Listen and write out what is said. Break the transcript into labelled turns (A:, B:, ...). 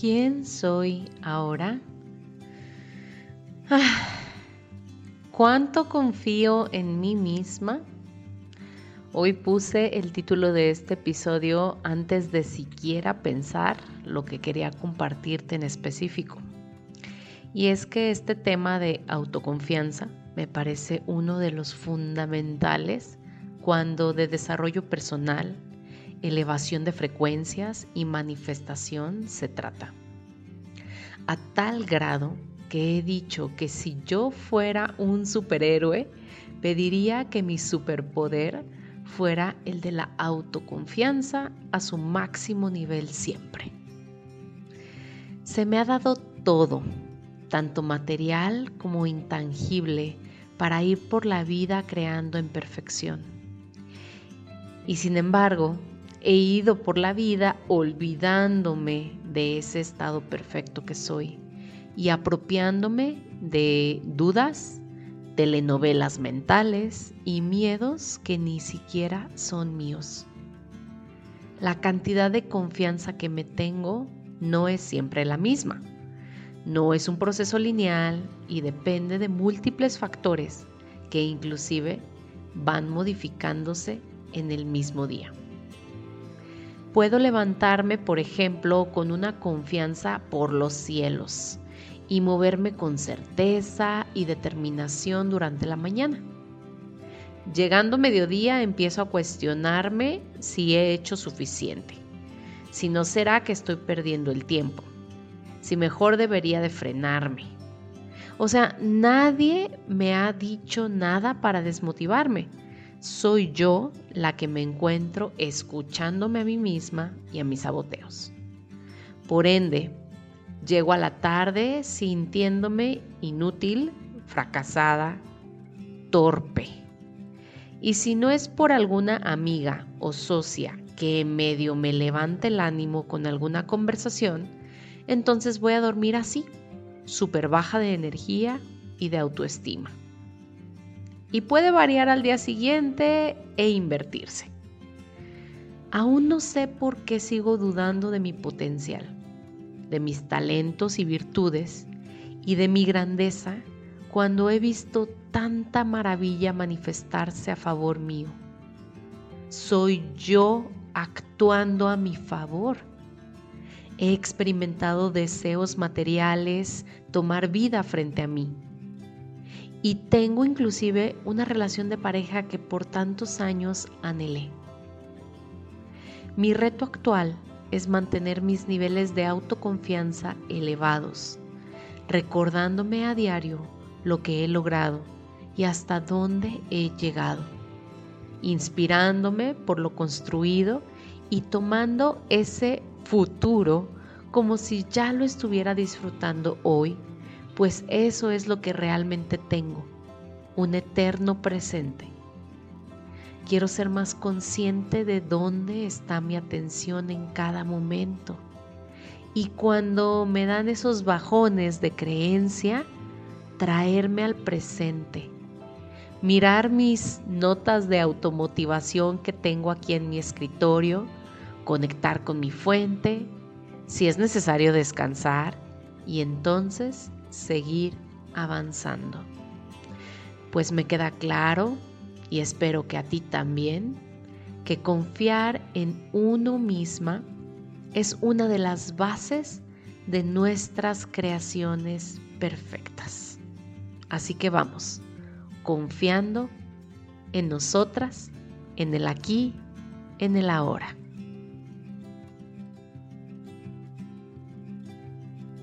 A: ¿Quién soy ahora? Ah, ¿Cuánto confío en mí misma? Hoy puse el título de este episodio antes de siquiera pensar lo que quería compartirte en específico. Y es que este tema de autoconfianza me parece uno de los fundamentales cuando de desarrollo personal, elevación de frecuencias y manifestación se trata. A tal grado que he dicho que si yo fuera un superhéroe, pediría que mi superpoder fuera el de la autoconfianza a su máximo nivel siempre. Se me ha dado todo, tanto material como intangible, para ir por la vida creando en perfección. Y sin embargo, he ido por la vida olvidándome de ese estado perfecto que soy y apropiándome de dudas, telenovelas mentales y miedos que ni siquiera son míos. La cantidad de confianza que me tengo no es siempre la misma. No es un proceso lineal y depende de múltiples factores que inclusive van modificándose en el mismo día. Puedo levantarme, por ejemplo, con una confianza por los cielos y moverme con certeza y determinación durante la mañana. Llegando mediodía empiezo a cuestionarme si he hecho suficiente, si no será que estoy perdiendo el tiempo, si mejor debería de frenarme. O sea, nadie me ha dicho nada para desmotivarme soy yo la que me encuentro escuchándome a mí misma y a mis saboteos. Por ende, llego a la tarde sintiéndome inútil, fracasada, torpe. Y si no es por alguna amiga o socia que medio me levante el ánimo con alguna conversación, entonces voy a dormir así, súper baja de energía y de autoestima y puede variar al día siguiente e invertirse. Aún no sé por qué sigo dudando de mi potencial, de mis talentos y virtudes y de mi grandeza cuando he visto tanta maravilla manifestarse a favor mío. Soy yo actuando a mi favor. He experimentado deseos materiales tomar vida frente a mí y tengo inclusive una relación de pareja que por tantos años anhelé. Mi reto actual es mantener mis niveles de autoconfianza elevados, recordándome a diario lo que he logrado y hasta dónde he llegado, inspirándome por lo construido y tomando ese futuro como si ya lo estuviera disfrutando hoy pues eso es lo que realmente tengo, un eterno presente. Quiero ser más consciente de dónde está mi atención en cada momento. Y cuando me dan esos bajones de creencia, traerme al presente. Mirar mis notas de automotivación que tengo aquí en mi escritorio, conectar con mi fuente, si es necesario descansar, y entonces seguir avanzando. Pues me queda claro, y espero que a ti también, que confiar en uno misma es una de las bases de nuestras creaciones perfectas. Así que vamos, confiando en nosotras, en el aquí, en el ahora.